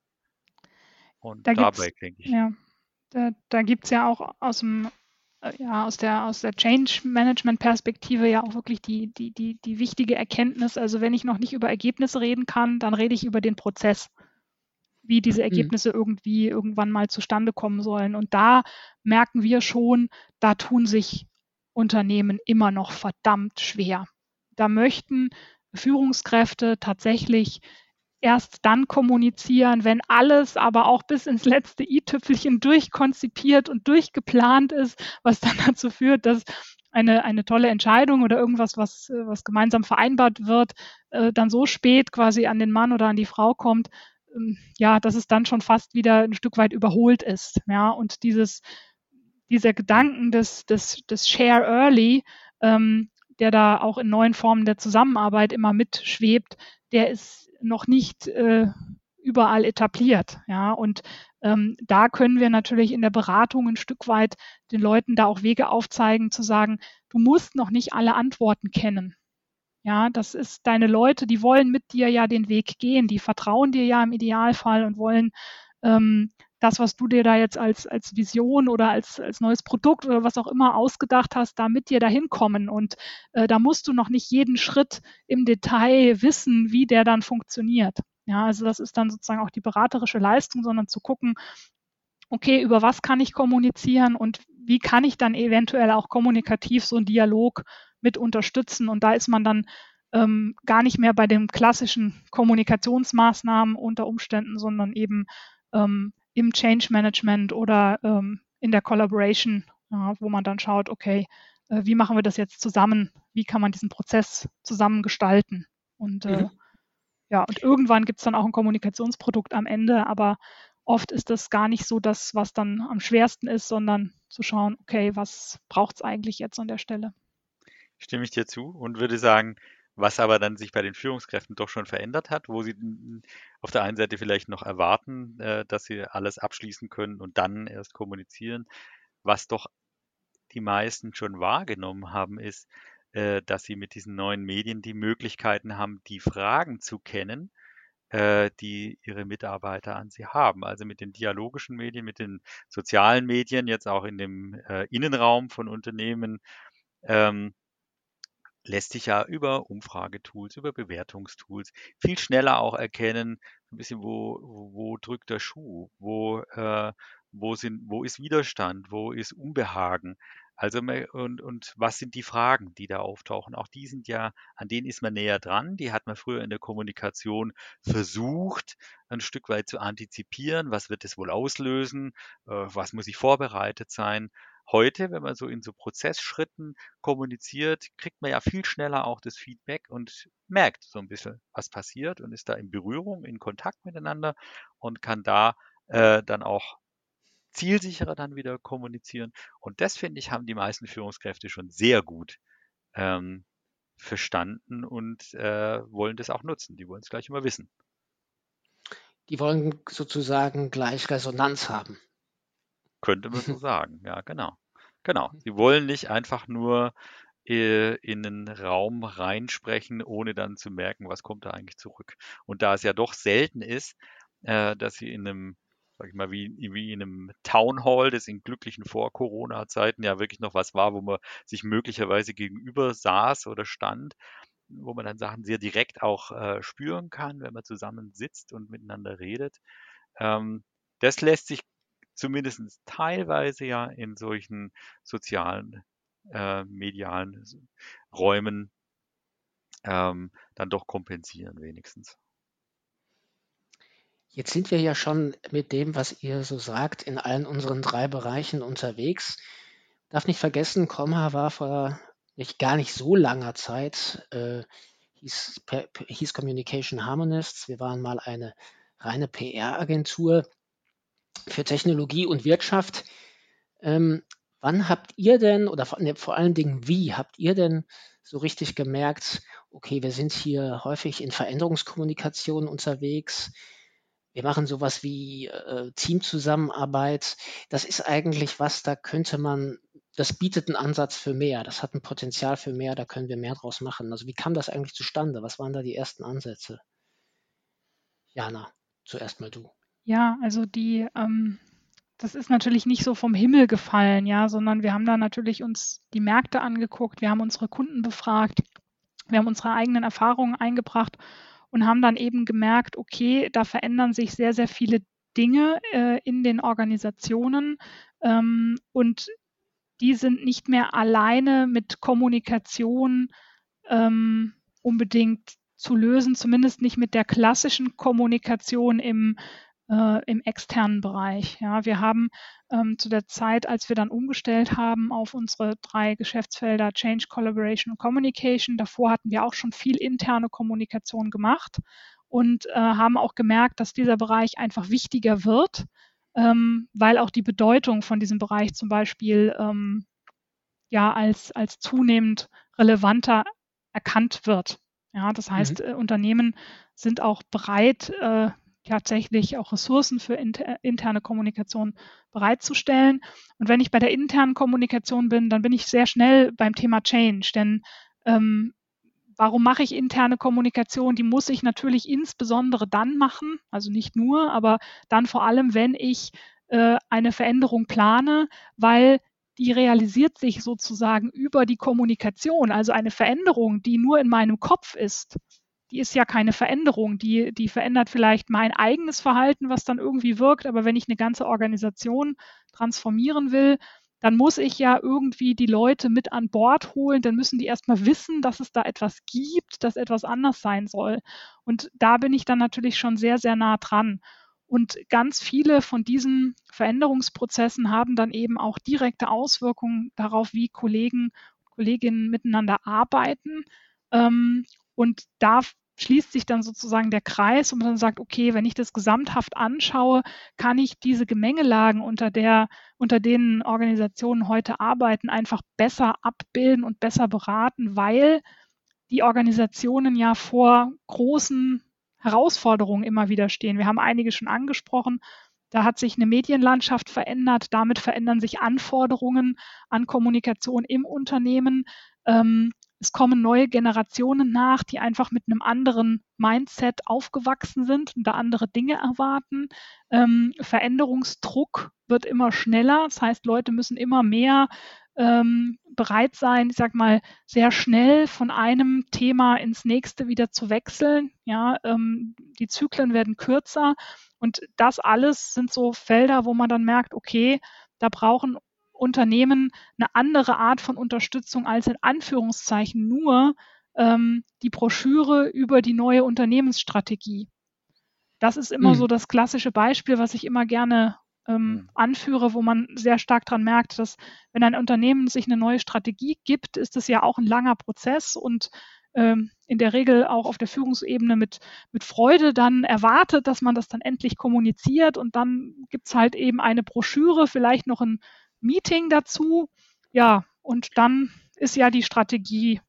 Und da dabei denke ich. Ja, da, da gibt es ja auch aus dem äh, ja, aus der, aus der Change-Management-Perspektive ja auch wirklich die, die, die, die wichtige Erkenntnis. Also wenn ich noch nicht über Ergebnisse reden kann, dann rede ich über den Prozess, wie diese mhm. Ergebnisse irgendwie irgendwann mal zustande kommen sollen. Und da merken wir schon, da tun sich Unternehmen immer noch verdammt schwer. Da möchten Führungskräfte tatsächlich erst dann kommunizieren, wenn alles aber auch bis ins letzte i-Tüpfelchen durchkonzipiert und durchgeplant ist, was dann <laughs> dazu führt, dass eine, eine tolle Entscheidung oder irgendwas, was, was gemeinsam vereinbart wird, äh, dann so spät quasi an den Mann oder an die Frau kommt, ja, dass es dann schon fast wieder ein Stück weit überholt ist. Ja, und dieses, dieser Gedanken des, des, des Share Early, ähm, der da auch in neuen Formen der Zusammenarbeit immer mitschwebt, der ist noch nicht äh, überall etabliert. Ja, und ähm, da können wir natürlich in der Beratung ein Stück weit den Leuten da auch Wege aufzeigen, zu sagen, du musst noch nicht alle Antworten kennen. Ja, das ist deine Leute, die wollen mit dir ja den Weg gehen, die vertrauen dir ja im Idealfall und wollen ähm, das, was du dir da jetzt als, als Vision oder als, als neues Produkt oder was auch immer ausgedacht hast, da mit dir dahin kommen. Und äh, da musst du noch nicht jeden Schritt im Detail wissen, wie der dann funktioniert. Ja, also das ist dann sozusagen auch die beraterische Leistung, sondern zu gucken, okay, über was kann ich kommunizieren und wie kann ich dann eventuell auch kommunikativ so einen Dialog mit unterstützen. Und da ist man dann ähm, gar nicht mehr bei den klassischen Kommunikationsmaßnahmen unter Umständen, sondern eben ähm, im Change Management oder ähm, in der Collaboration, ja, wo man dann schaut, okay, äh, wie machen wir das jetzt zusammen? Wie kann man diesen Prozess zusammen gestalten? Und äh, mhm. ja, und irgendwann gibt es dann auch ein Kommunikationsprodukt am Ende, aber oft ist das gar nicht so das, was dann am schwersten ist, sondern zu schauen, okay, was braucht es eigentlich jetzt an der Stelle? Stimme ich dir zu und würde sagen, was aber dann sich bei den Führungskräften doch schon verändert hat, wo sie auf der einen Seite vielleicht noch erwarten, äh, dass sie alles abschließen können und dann erst kommunizieren. Was doch die meisten schon wahrgenommen haben, ist, äh, dass sie mit diesen neuen Medien die Möglichkeiten haben, die Fragen zu kennen, äh, die ihre Mitarbeiter an sie haben. Also mit den dialogischen Medien, mit den sozialen Medien, jetzt auch in dem Innenraum von Unternehmen. Lässt sich ja über Umfragetools, über Bewertungstools viel schneller auch erkennen, ein bisschen, wo, wo drückt der Schuh, wo, äh, wo, sind, wo ist Widerstand, wo ist Unbehagen. Also und, und was sind die Fragen, die da auftauchen? Auch die sind ja, an denen ist man näher dran. Die hat man früher in der Kommunikation versucht, ein Stück weit zu antizipieren. Was wird es wohl auslösen? Äh, was muss ich vorbereitet sein? Heute, wenn man so in so Prozessschritten kommuniziert, kriegt man ja viel schneller auch das Feedback und merkt so ein bisschen, was passiert und ist da in Berührung, in Kontakt miteinander und kann da äh, dann auch zielsicherer dann wieder kommunizieren. Und das, finde ich, haben die meisten Führungskräfte schon sehr gut ähm, verstanden und äh, wollen das auch nutzen. Die wollen es gleich immer wissen. Die wollen sozusagen gleich Resonanz haben. Könnte man so <laughs> sagen, ja, genau. Genau. Sie wollen nicht einfach nur äh, in einen Raum reinsprechen, ohne dann zu merken, was kommt da eigentlich zurück. Und da es ja doch selten ist, äh, dass sie in einem sag ich mal, wie, wie in einem Town Hall, das in glücklichen Vor-Corona-Zeiten ja wirklich noch was war, wo man sich möglicherweise gegenüber saß oder stand, wo man dann Sachen sehr direkt auch äh, spüren kann, wenn man zusammen sitzt und miteinander redet. Ähm, das lässt sich zumindest teilweise ja in solchen sozialen, äh, medialen Räumen ähm, dann doch kompensieren wenigstens. Jetzt sind wir ja schon mit dem, was ihr so sagt, in allen unseren drei Bereichen unterwegs. Darf nicht vergessen, Comha war vor nicht gar nicht so langer Zeit, äh, hieß, hieß Communication Harmonists. Wir waren mal eine reine PR-Agentur für Technologie und Wirtschaft. Ähm, wann habt ihr denn, oder vor, ne, vor allen Dingen, wie habt ihr denn so richtig gemerkt, okay, wir sind hier häufig in Veränderungskommunikation unterwegs, wir machen sowas wie äh, Teamzusammenarbeit. Das ist eigentlich was, da könnte man, das bietet einen Ansatz für mehr, das hat ein Potenzial für mehr, da können wir mehr draus machen. Also wie kam das eigentlich zustande? Was waren da die ersten Ansätze? Jana, zuerst mal du. Ja, also die, ähm, das ist natürlich nicht so vom Himmel gefallen, ja, sondern wir haben da natürlich uns die Märkte angeguckt, wir haben unsere Kunden befragt, wir haben unsere eigenen Erfahrungen eingebracht und haben dann eben gemerkt, okay, da verändern sich sehr, sehr viele Dinge äh, in den Organisationen ähm, und die sind nicht mehr alleine mit Kommunikation ähm, unbedingt zu lösen, zumindest nicht mit der klassischen Kommunikation im äh, im externen Bereich. Ja, wir haben ähm, zu der Zeit, als wir dann umgestellt haben auf unsere drei Geschäftsfelder Change, Collaboration und Communication, davor hatten wir auch schon viel interne Kommunikation gemacht und äh, haben auch gemerkt, dass dieser Bereich einfach wichtiger wird, ähm, weil auch die Bedeutung von diesem Bereich zum Beispiel ähm, ja als, als zunehmend relevanter erkannt wird. Ja, das heißt, mhm. äh, Unternehmen sind auch bereit, äh, tatsächlich auch Ressourcen für inter, interne Kommunikation bereitzustellen. Und wenn ich bei der internen Kommunikation bin, dann bin ich sehr schnell beim Thema Change, denn ähm, Warum mache ich interne Kommunikation? Die muss ich natürlich insbesondere dann machen, also nicht nur, aber dann vor allem, wenn ich äh, eine Veränderung plane, weil die realisiert sich sozusagen über die Kommunikation. Also eine Veränderung, die nur in meinem Kopf ist, die ist ja keine Veränderung. Die, die verändert vielleicht mein eigenes Verhalten, was dann irgendwie wirkt. Aber wenn ich eine ganze Organisation transformieren will, dann muss ich ja irgendwie die Leute mit an Bord holen. Dann müssen die erstmal wissen, dass es da etwas gibt, dass etwas anders sein soll. Und da bin ich dann natürlich schon sehr, sehr nah dran. Und ganz viele von diesen Veränderungsprozessen haben dann eben auch direkte Auswirkungen darauf, wie Kollegen, Kolleginnen miteinander arbeiten. Ähm, und da schließt sich dann sozusagen der Kreis und man sagt, okay, wenn ich das gesamthaft anschaue, kann ich diese Gemengelagen, unter, der, unter denen Organisationen heute arbeiten, einfach besser abbilden und besser beraten, weil die Organisationen ja vor großen Herausforderungen immer wieder stehen. Wir haben einige schon angesprochen. Da hat sich eine Medienlandschaft verändert. Damit verändern sich Anforderungen an Kommunikation im Unternehmen. Ähm, es kommen neue Generationen nach, die einfach mit einem anderen Mindset aufgewachsen sind und da andere Dinge erwarten. Ähm, Veränderungsdruck wird immer schneller. Das heißt, Leute müssen immer mehr ähm, bereit sein, ich sag mal, sehr schnell von einem Thema ins nächste wieder zu wechseln. Ja, ähm, die Zyklen werden kürzer und das alles sind so Felder, wo man dann merkt, okay, da brauchen Unternehmen eine andere Art von Unterstützung als in Anführungszeichen nur ähm, die Broschüre über die neue Unternehmensstrategie. Das ist immer mhm. so das klassische Beispiel, was ich immer gerne ähm, Mhm. anführe, wo man sehr stark dran merkt, dass wenn ein Unternehmen sich eine neue Strategie gibt, ist es ja auch ein langer Prozess und ähm, in der Regel auch auf der Führungsebene mit, mit Freude dann erwartet, dass man das dann endlich kommuniziert und dann gibt's halt eben eine Broschüre, vielleicht noch ein Meeting dazu. Ja, und dann ist ja die Strategie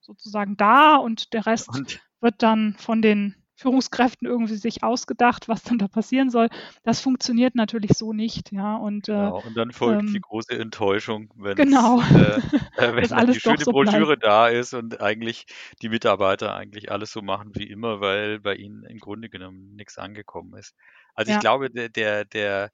sozusagen da und der Rest Und wird dann von den Führungskräften irgendwie sich ausgedacht, was dann da passieren soll. Das funktioniert natürlich so nicht, ja. Und äh, Genau, und dann folgt die ähm, große Enttäuschung, wenn genau, äh, <laughs> äh, wenn dann alles die schöne so bleibt. Broschüre da ist und eigentlich die Mitarbeiter eigentlich alles so machen wie immer, weil bei ihnen im Grunde genommen nichts angekommen ist. Also ich Ja, glaube, der, der, der,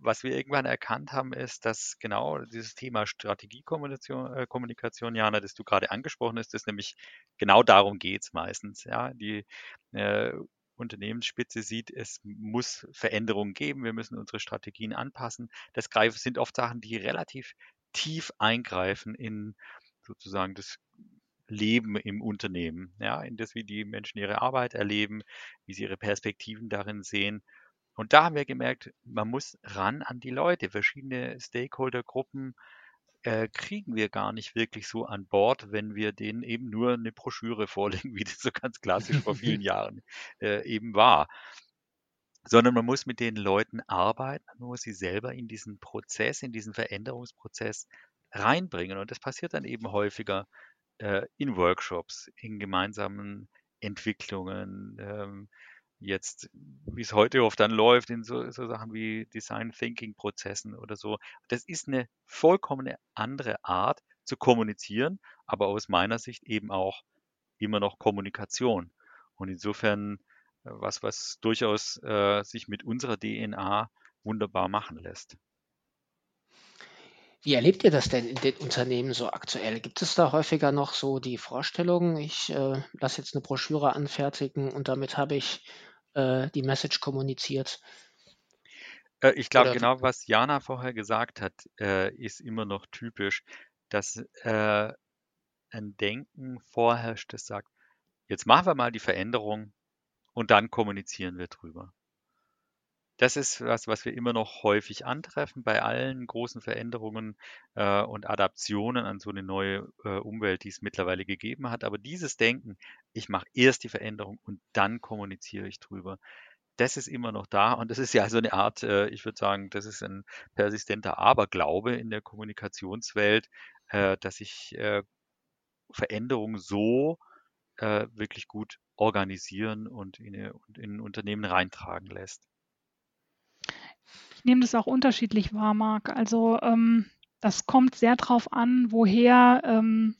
was wir irgendwann erkannt haben, ist, dass genau dieses Thema Strategiekommunikation, äh, Jana, das du gerade angesprochen hast, ist nämlich genau darum geht's meistens. Ja, die äh, Unternehmensspitze sieht, es muss Veränderungen geben, wir müssen unsere Strategien anpassen. Das sind oft Sachen, die relativ tief eingreifen in sozusagen das Leben im Unternehmen, ja, in das, wie die Menschen ihre Arbeit erleben, wie sie ihre Perspektiven darin sehen. Und da haben wir gemerkt, man muss ran an die Leute. Verschiedene Stakeholdergruppen äh, kriegen wir gar nicht wirklich so an Bord, wenn wir denen eben nur eine Broschüre <laughs> vorlegen, wie das so ganz klassisch vor vielen <laughs> Jahren äh, eben war. Sondern man muss mit den Leuten arbeiten, man muss sie selber in diesen Prozess, in diesen Veränderungsprozess reinbringen. Und das passiert dann eben häufiger äh, in Workshops, in gemeinsamen Entwicklungen, ähm, jetzt, wie es heute oft dann läuft, in so, so Sachen wie Design Thinking Prozessen oder so. Das ist eine vollkommen andere Art zu kommunizieren, aber aus meiner Sicht eben auch immer noch Kommunikation. Und insofern äh, was, was durchaus äh, sich mit unserer DNA wunderbar machen lässt. Wie erlebt ihr das denn in den Unternehmen so aktuell? Gibt es da häufiger noch so die Vorstellung, ich äh, lasse jetzt eine Broschüre anfertigen und damit habe ich äh, die Message kommuniziert? Äh, ich glaube, genau was Jana vorher gesagt hat, äh, ist immer noch typisch, dass äh, ein Denken vorherrscht, das sagt, jetzt machen wir mal die Veränderung und dann kommunizieren wir drüber. Das ist was, was wir immer noch häufig antreffen bei allen großen Veränderungen äh, und Adaptionen an so eine neue äh, Umwelt, die es mittlerweile gegeben hat. Aber dieses Denken, ich mache erst die Veränderung und dann kommuniziere ich drüber, das ist immer noch da. Und das ist ja so eine Art, äh, ich würde sagen, das ist ein persistenter Aberglaube in der Kommunikationswelt, äh, dass sich äh, Veränderung so äh, wirklich gut organisieren und in, in Unternehmen reintragen lässt. Ich nehme das auch unterschiedlich wahr, Marc. Also ähm, das kommt sehr drauf an, woher, ähm,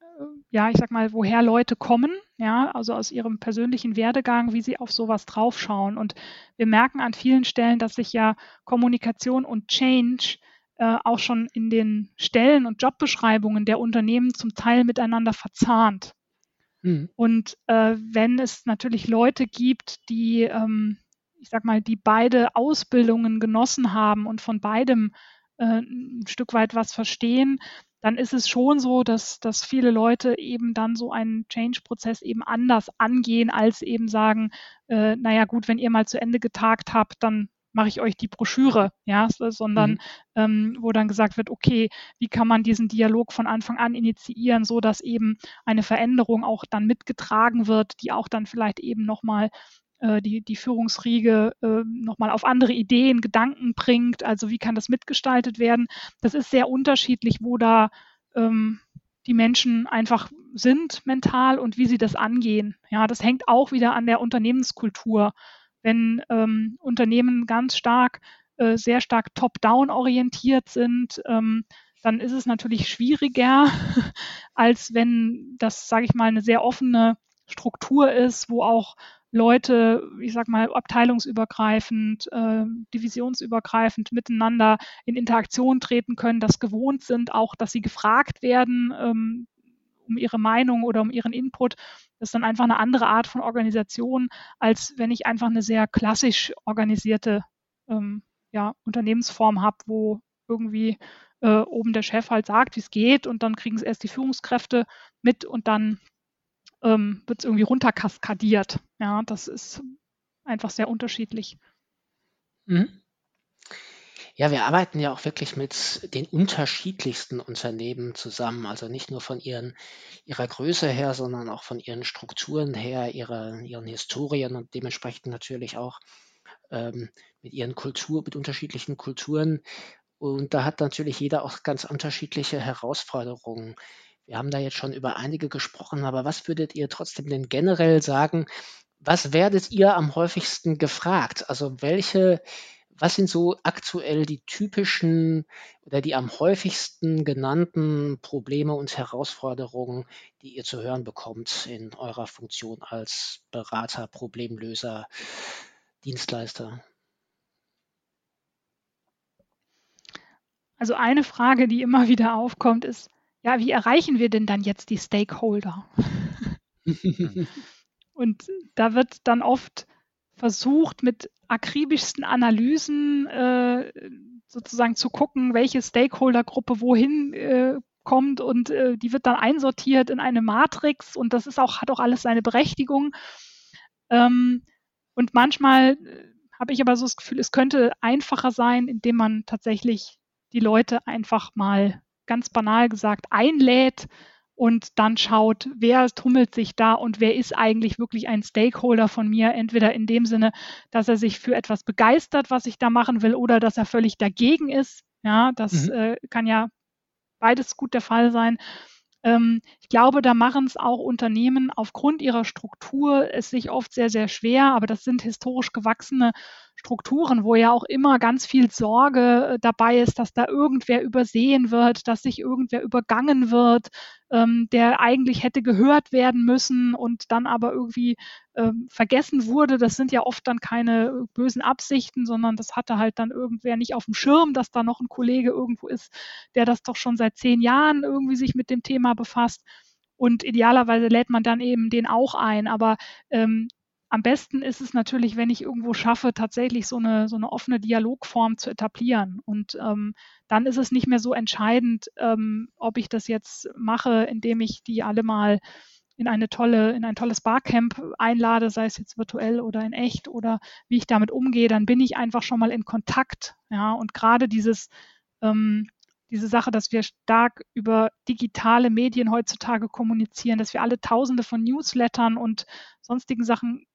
äh, ja, ich sag mal, woher Leute kommen, ja, also aus ihrem persönlichen Werdegang, wie sie auf sowas draufschauen. Und wir merken an vielen Stellen, dass sich ja Kommunikation und Change äh, auch schon in den Stellen und Jobbeschreibungen der Unternehmen zum Teil miteinander verzahnt. Mhm. Und äh, wenn es natürlich Leute gibt, die, ähm, ich sag mal, die beide Ausbildungen genossen haben und von beidem äh, ein Stück weit was verstehen, dann ist es schon so, dass, dass viele Leute eben dann so einen Change-Prozess eben anders angehen, als eben sagen, äh, naja gut, wenn ihr mal zu Ende getagt habt, dann mache ich euch die Broschüre, ja, so- sondern Mhm. ähm, wo dann gesagt wird, okay, wie kann man diesen Dialog von Anfang an initiieren, so dass eben eine Veränderung auch dann mitgetragen wird, die auch dann vielleicht eben nochmal die, die Führungsriege äh, nochmal auf andere Ideen, Gedanken bringt. Also wie kann das mitgestaltet werden? Das ist sehr unterschiedlich, wo da ähm, die Menschen einfach sind mental und wie sie das angehen. Ja, das hängt auch wieder an der Unternehmenskultur. Wenn ähm, Unternehmen ganz stark, äh, sehr stark top-down orientiert sind, ähm, dann ist es natürlich schwieriger, <laughs> als wenn das, sage ich mal, eine sehr offene Struktur ist, wo auch Leute, ich sag mal, abteilungsübergreifend, äh, divisionsübergreifend miteinander in Interaktion treten können, das gewohnt sind, auch dass sie gefragt werden ähm, um ihre Meinung oder um ihren Input. Das ist dann einfach eine andere Art von Organisation, als wenn ich einfach eine sehr klassisch organisierte ähm, ja, Unternehmensform habe, wo irgendwie äh, oben der Chef halt sagt, wie es geht und dann kriegen es erst die Führungskräfte mit und dann ähm, wird es irgendwie runterkaskadiert. Ja, das ist einfach sehr unterschiedlich. Mhm. Ja, wir arbeiten ja auch wirklich mit den unterschiedlichsten Unternehmen zusammen. Also nicht nur von ihren, ihrer Größe her, sondern auch von ihren Strukturen her, ihrer, ihren Historien und dementsprechend natürlich auch ähm, mit ihren Kultur, mit unterschiedlichen Kulturen. Und da hat natürlich jeder auch ganz unterschiedliche Herausforderungen. Wir haben da jetzt schon über einige gesprochen, aber was würdet ihr trotzdem denn generell sagen? Was werdet ihr am häufigsten gefragt? Also welche was sind so aktuell die typischen oder die am häufigsten genannten Probleme und Herausforderungen, die ihr zu hören bekommt in eurer Funktion als Berater, Problemlöser, Dienstleister? Also eine Frage, die immer wieder aufkommt, ist, ja, wie erreichen wir denn dann jetzt die Stakeholder? <laughs> und da wird dann oft versucht, mit akribischsten Analysen äh, sozusagen zu gucken, welche Stakeholdergruppe wohin äh, kommt und äh, die wird dann einsortiert in eine Matrix und das ist auch, hat auch alles seine Berechtigung. Ähm, und manchmal äh, habe ich aber so das Gefühl, es könnte einfacher sein, indem man tatsächlich die Leute einfach mal ganz banal gesagt einlädt und dann schaut, wer tummelt sich da und wer ist eigentlich wirklich ein Stakeholder von mir, entweder in dem Sinne, dass er sich für etwas begeistert, was ich da machen will, oder dass er völlig dagegen ist. Ja, das mhm. äh, kann ja beides gut der Fall sein. Ähm, glaube, da machen es auch Unternehmen aufgrund ihrer Struktur es sich oft sehr, sehr schwer, aber das sind historisch gewachsene Strukturen, wo ja auch immer ganz viel Sorge äh, dabei ist, dass da irgendwer übersehen wird, dass sich irgendwer übergangen wird, ähm, der eigentlich hätte gehört werden müssen und dann aber irgendwie ähm, vergessen wurde. Das sind ja oft dann keine bösen Absichten, sondern das hatte halt dann irgendwer nicht auf dem Schirm, dass da noch ein Kollege irgendwo ist, der das doch schon seit zehn Jahren irgendwie sich mit dem Thema befasst. Und idealerweise lädt man dann eben den auch ein. Aber ähm, am besten ist es natürlich, wenn ich irgendwo schaffe, tatsächlich so eine, so eine offene Dialogform zu etablieren. Und ähm, dann ist es nicht mehr so entscheidend, ähm, ob ich das jetzt mache, indem ich die alle mal in eine tolle, in ein tolles Barcamp einlade, sei es jetzt virtuell oder in echt oder wie ich damit umgehe, dann bin ich einfach schon mal in Kontakt. Ja, und gerade dieses, ähm, diese Sache, dass wir stark über digitale Medien heutzutage kommunizieren, dass wir alle Tausende von Newslettern und sonstigen Sachen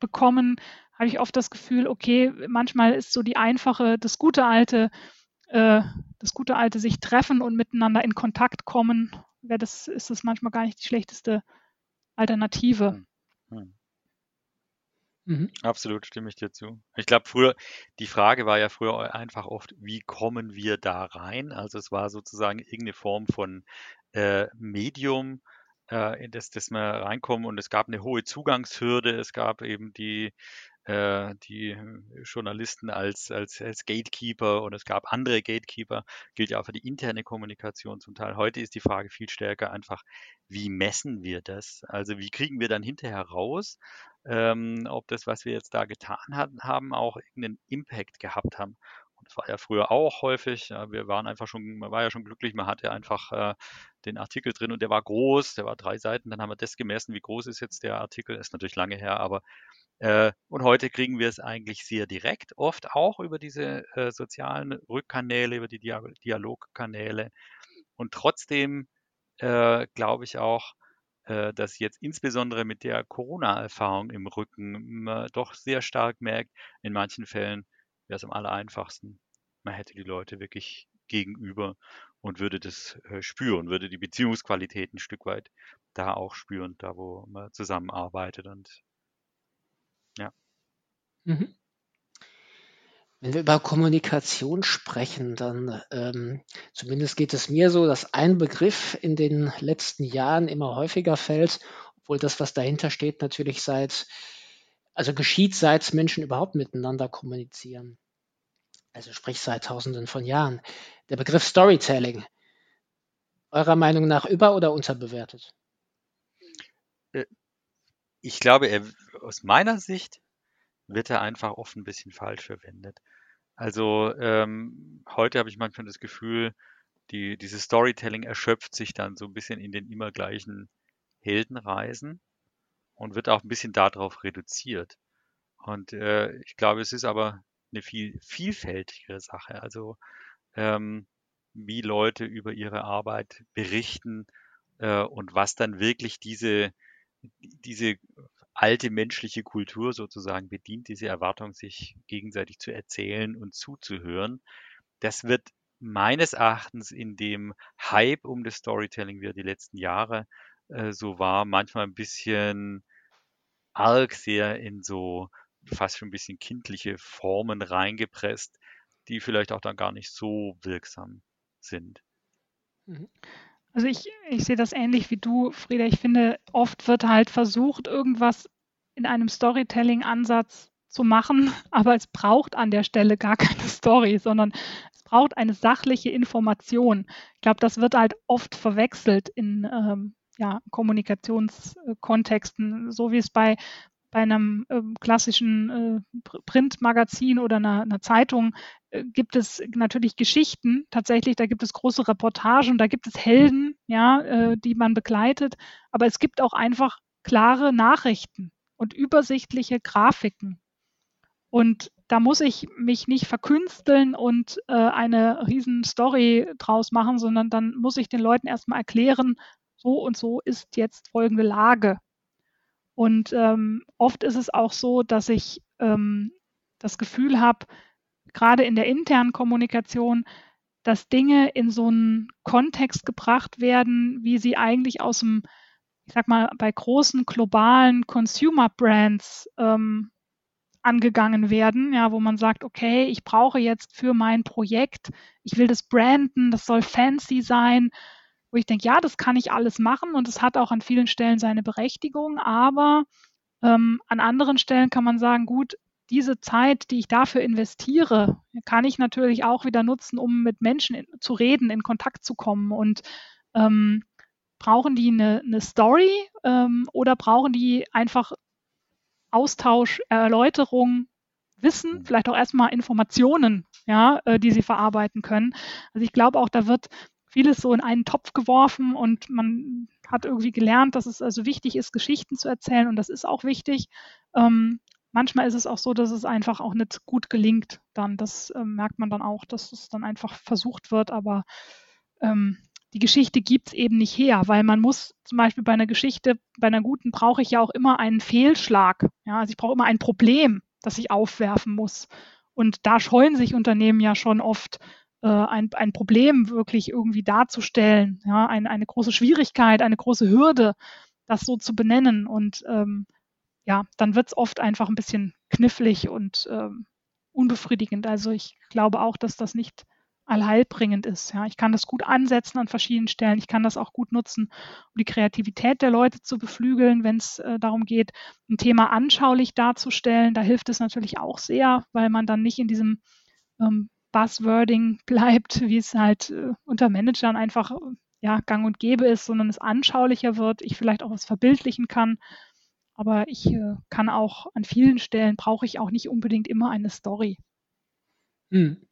bekommen, habe ich oft das Gefühl, okay, manchmal ist so die einfache, das gute alte, äh, das gute alte sich treffen und miteinander in Kontakt kommen, wäre das, ist das manchmal gar nicht die schlechteste Alternative. Hm. Hm. Mhm. Absolut, stimme ich dir zu. Ich glaube, früher, die Frage war ja früher einfach oft, wie kommen wir da rein? Also es war sozusagen irgendeine Form von äh, Medium, äh, in das, das wir reinkommen und es gab eine hohe Zugangshürde, es gab eben die, äh, die Journalisten als, als, als Gatekeeper und es gab andere Gatekeeper, gilt ja auch für die interne Kommunikation zum Teil. Heute ist die Frage viel stärker einfach, wie messen wir das? Also wie kriegen wir dann hinterher raus, ähm, ob das, was wir jetzt da getan haben, auch irgendeinen Impact gehabt haben. Und das war ja früher auch häufig. Ja, wir waren einfach schon, man war ja schon glücklich, man hatte einfach äh, den Artikel drin und der war groß, der war drei Seiten. Dann haben wir das gemessen, wie groß ist jetzt der Artikel. Ist natürlich lange her, aber äh, und heute kriegen wir es eigentlich sehr direkt, oft auch über diese äh, sozialen Rückkanäle, über die Dia Dialogkanäle. Und trotzdem äh, glaube ich auch, äh, dass jetzt insbesondere mit der Corona-Erfahrung im Rücken man doch sehr stark merkt, in manchen Fällen wäre es am aller einfachsten. Man hätte die Leute wirklich gegenüber und würde das äh, spüren, würde die Beziehungsqualität ein Stück weit da auch spüren, da wo man zusammenarbeitet und ja. Mhm. Wenn wir über Kommunikation sprechen, dann ähm, zumindest geht es mir so, dass ein Begriff in den letzten Jahren immer häufiger fällt, obwohl das, was dahinter steht, natürlich seit also geschieht, seit Menschen überhaupt miteinander kommunizieren. Also sprich seit Tausenden von Jahren. Der Begriff Storytelling. Eurer Meinung nach über- oder unterbewertet? Äh, ich glaube, er, aus meiner Sicht wird er einfach oft ein bisschen falsch verwendet. Also ähm, heute habe ich manchmal das Gefühl, die, dieses Storytelling erschöpft sich dann so ein bisschen in den immer gleichen Heldenreisen und wird auch ein bisschen darauf reduziert. Und äh, ich glaube, es ist aber eine viel vielfältigere Sache. Also ähm, wie Leute über ihre Arbeit berichten äh, und was dann wirklich diese, diese alte menschliche Kultur sozusagen bedient, diese Erwartung, sich gegenseitig zu erzählen und zuzuhören. Das wird meines Erachtens in dem Hype um das Storytelling, wie er die letzten Jahre äh, so war, manchmal ein bisschen arg sehr in so fast schon ein bisschen kindliche Formen reingepresst, die vielleicht auch dann gar nicht so wirksam sind. Also ich, ich sehe das ähnlich wie du, Frieda. Ich finde, oft wird halt versucht, irgendwas in einem Storytelling-Ansatz zu machen, <laughs> aber es braucht an der Stelle gar keine Story, sondern es braucht eine sachliche Information. Ich glaube, das wird halt oft verwechselt in ähm, ja, Kommunikationskontexten, so wie es bei, bei einem äh, klassischen äh, Printmagazin oder einer, einer Zeitung äh, gibt es natürlich Geschichten. Tatsächlich, da gibt es große Reportagen, da gibt es Helden, ja, äh, die man begleitet. Aber es gibt auch einfach klare Nachrichten und übersichtliche Grafiken. Und da muss ich mich nicht verkünsteln und äh, eine riesen Story draus machen, sondern dann muss ich den Leuten erstmal erklären, so und so ist jetzt folgende Lage. Und ähm, oft ist es auch so, dass ich ähm, das Gefühl habe, gerade in der internen Kommunikation, dass Dinge in so einen Kontext gebracht werden, wie sie eigentlich aus dem ich sag mal, bei großen globalen Consumer Brands ähm, angegangen werden, ja, wo man sagt, okay, ich brauche jetzt für mein Projekt, ich will das branden, das soll fancy sein, wo ich denke, ja, das kann ich alles machen und es hat auch an vielen Stellen seine Berechtigung, aber ähm, an anderen Stellen kann man sagen, gut, diese Zeit, die ich dafür investiere, kann ich natürlich auch wieder nutzen, um mit Menschen in, zu reden, in Kontakt zu kommen und ähm, brauchen die eine, eine Story ähm, oder brauchen die einfach Austausch, Erläuterung, Wissen, mhm. vielleicht auch erstmal Informationen, ja, äh, die sie verarbeiten können. Also ich glaube auch, da wird vieles so in einen Topf geworfen und man hat irgendwie gelernt, dass es also wichtig ist, Geschichten zu erzählen und das ist auch wichtig. Ähm, manchmal ist es auch so, dass es einfach auch nicht gut gelingt dann. Das äh, merkt man dann auch, dass es dann einfach versucht wird, aber ähm, die Geschichte gibt es eben nicht her, weil man muss zum Beispiel bei einer Geschichte, bei einer guten brauche ich ja auch immer einen Fehlschlag. Ja, also ich brauche immer ein Problem, das ich aufwerfen muss. Und da scheuen sich Unternehmen ja schon oft, äh, ein, ein Problem wirklich irgendwie darzustellen. Ja, ein, eine große Schwierigkeit, eine große Hürde, das so zu benennen. Und ähm, ja, dann wird es oft einfach ein bisschen knifflig und ähm, unbefriedigend. Also ich glaube auch, dass das nicht allheilbringend ist. Ja, ich kann das gut ansetzen an verschiedenen Stellen. Ich kann das auch gut nutzen, um die Kreativität der Leute zu beflügeln, wenn es äh, darum geht, ein Thema anschaulich darzustellen. Da hilft es natürlich auch sehr, weil man dann nicht in diesem ähm, Buzzwording <laughs> bleibt, wie es halt äh, unter Managern einfach ja, gang und gäbe ist, sondern es anschaulicher wird, ich vielleicht auch was verbildlichen kann. Aber ich äh, kann auch an vielen Stellen brauche ich auch nicht unbedingt immer eine Story. Hm.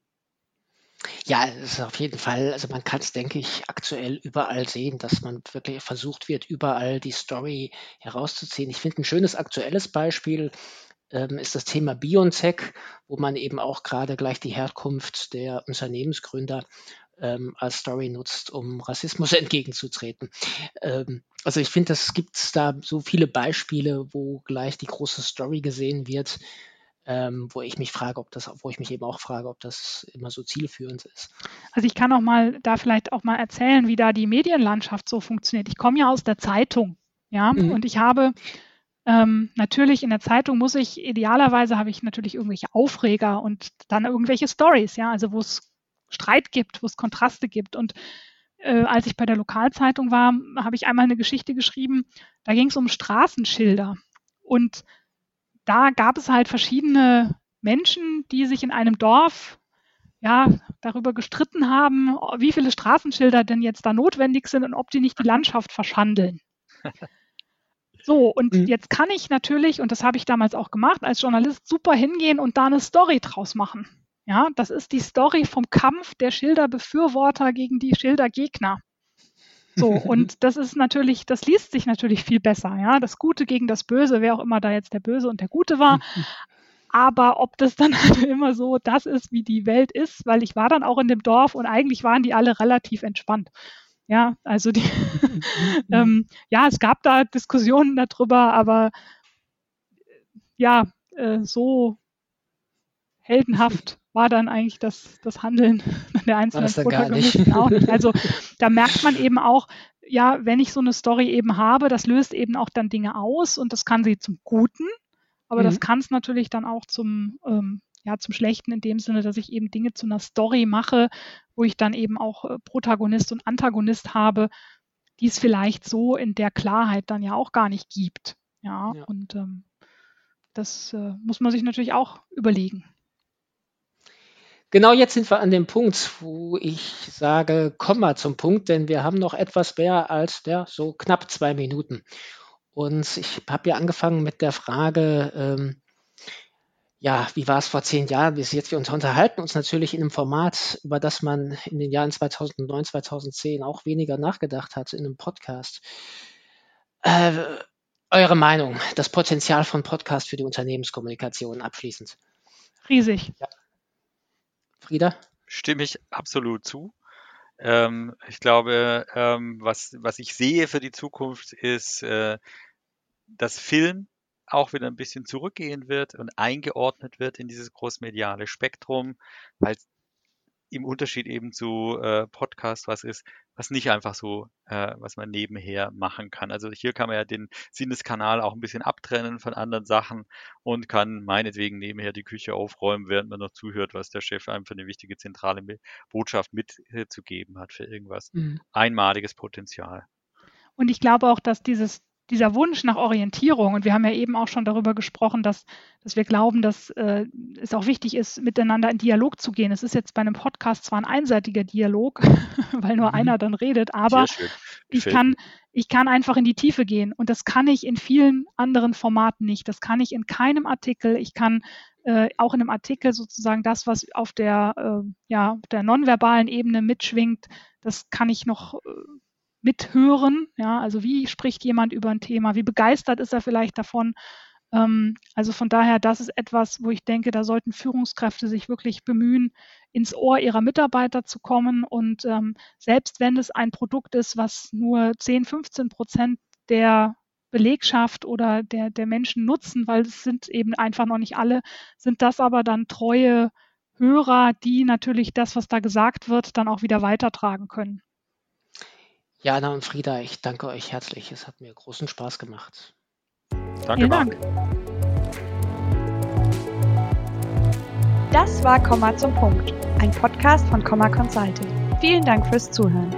Ja, es ist auf jeden Fall, also man kann es, denke ich, aktuell überall sehen, dass man wirklich versucht wird, überall die Story herauszuziehen. Ich finde ein schönes aktuelles Beispiel ist das Thema BioNTech, wo man eben auch gerade gleich die Herkunft der Unternehmensgründer ähm, als Story nutzt, um Rassismus <laughs> entgegenzutreten. Ähm, also ich finde, es gibt da so viele Beispiele, wo gleich die große Story gesehen wird ähm, wo ich mich frage, ob das, wo ich mich eben auch frage, ob das immer so zielführend ist. Also ich kann auch mal da vielleicht auch mal erzählen, wie da die Medienlandschaft so funktioniert. Ich komme ja aus der Zeitung, ja, mhm. und ich habe ähm, natürlich in der Zeitung muss ich idealerweise habe ich natürlich irgendwelche Aufreger und dann irgendwelche Stories, ja, also wo es Streit gibt, wo es Kontraste gibt und äh, als ich bei der Lokalzeitung war, habe ich einmal eine Geschichte geschrieben. Da ging es um Straßenschilder und da gab es halt verschiedene Menschen, die sich in einem Dorf ja, darüber gestritten haben, wie viele Straßenschilder denn jetzt da notwendig sind und ob die nicht die Landschaft verschandeln. <laughs> So, und mhm. jetzt kann ich natürlich, und das habe ich damals auch gemacht, als Journalist super hingehen und da eine Story draus machen. Ja, das ist die Story vom Kampf der Schilderbefürworter gegen die Schildergegner. So, <laughs> und das ist natürlich, das liest sich natürlich viel besser, ja. Das Gute gegen das Böse, wer auch immer da jetzt der Böse und der Gute war. <laughs> aber ob das dann halt <laughs> immer so das ist, wie die Welt ist, weil ich war dann auch in dem Dorf und eigentlich waren die alle relativ entspannt. Ja, also die, <laughs> ähm, ja, es gab da Diskussionen darüber, aber ja, äh, so heldenhaft <laughs> war dann eigentlich das, das Handeln <laughs> der einzelnen Protagonisten auch nicht. Also da merkt man eben auch, ja, wenn ich so eine Story eben habe, das löst eben auch dann Dinge aus und das kann sie zum Guten, aber mhm. das kann es natürlich dann auch zum, ähm, ja, zum Schlechten in dem Sinne, dass ich eben Dinge zu einer Story mache, wo ich dann eben auch äh, Protagonist und Antagonist habe, die es vielleicht so in der Klarheit dann ja auch gar nicht gibt. Ja, ja. und ähm, das äh, muss man sich natürlich auch überlegen. Genau jetzt sind wir an dem Punkt, wo ich sage, komm mal zum Punkt, denn wir haben noch etwas mehr als ja, so knapp zwei Minuten. Und ich habe ja angefangen mit der Frage, ähm, ja, wie war es vor zehn Jahren bis jetzt? Wir unterhalten uns natürlich in einem Format, über das man in den Jahren 2009, 2010 auch weniger nachgedacht hat, in einem Podcast. Äh, eure Meinung, das Potenzial von Podcast für die Unternehmenskommunikation abschließend. Riesig. Ja. Frieda? Stimme ich absolut zu. Ähm, ich glaube, ähm, was, was ich sehe für die Zukunft ist, äh, dass Film auch wieder ein bisschen zurückgehen wird und eingeordnet wird in dieses großmediale Spektrum, weil im Unterschied eben zu äh, Podcast was ist, was nicht einfach so, äh, was man nebenher machen kann. Also hier kann man ja den Sinneskanal auch ein bisschen abtrennen von anderen Sachen und kann meinetwegen nebenher die Küche aufräumen, während man noch zuhört, was der Chef einem für eine wichtige zentrale Botschaft mitzugeben hat für irgendwas. Mhm. Einmaliges Potenzial. Und ich glaube auch, dass dieses dieser Wunsch nach Orientierung, und wir haben ja eben auch schon darüber gesprochen, dass, dass wir glauben, dass äh, es auch wichtig ist, miteinander in Dialog zu gehen. Es ist jetzt bei einem Podcast zwar ein einseitiger Dialog, <laughs> weil nur mhm. einer dann redet, aber ich kann, ich kann einfach in die Tiefe gehen. Und das kann ich in vielen anderen Formaten nicht. Das kann ich in keinem Artikel. Ich kann äh, auch in einem Artikel sozusagen das, was auf der, äh, ja, der nonverbalen Ebene mitschwingt, das kann ich noch äh, mithören. Ja, also wie spricht jemand über ein Thema? Wie begeistert ist er vielleicht davon? Ähm, also von daher, das ist etwas, wo ich denke, da sollten Führungskräfte sich wirklich bemühen, ins Ohr ihrer Mitarbeiter zu kommen. Und ähm, selbst wenn es ein Produkt ist, was nur 10, 15 Prozent der Belegschaft oder der, der Menschen nutzen, weil es sind eben einfach noch nicht alle, sind das aber dann treue Hörer, die natürlich das, was da gesagt wird, dann auch wieder weitertragen können. Jana und Frieda, ich danke euch herzlich. Es hat mir großen Spaß gemacht. Danke, Vielen Dank. Das war Komma zum Punkt, ein Podcast von Komma Consulting. Vielen Dank fürs Zuhören.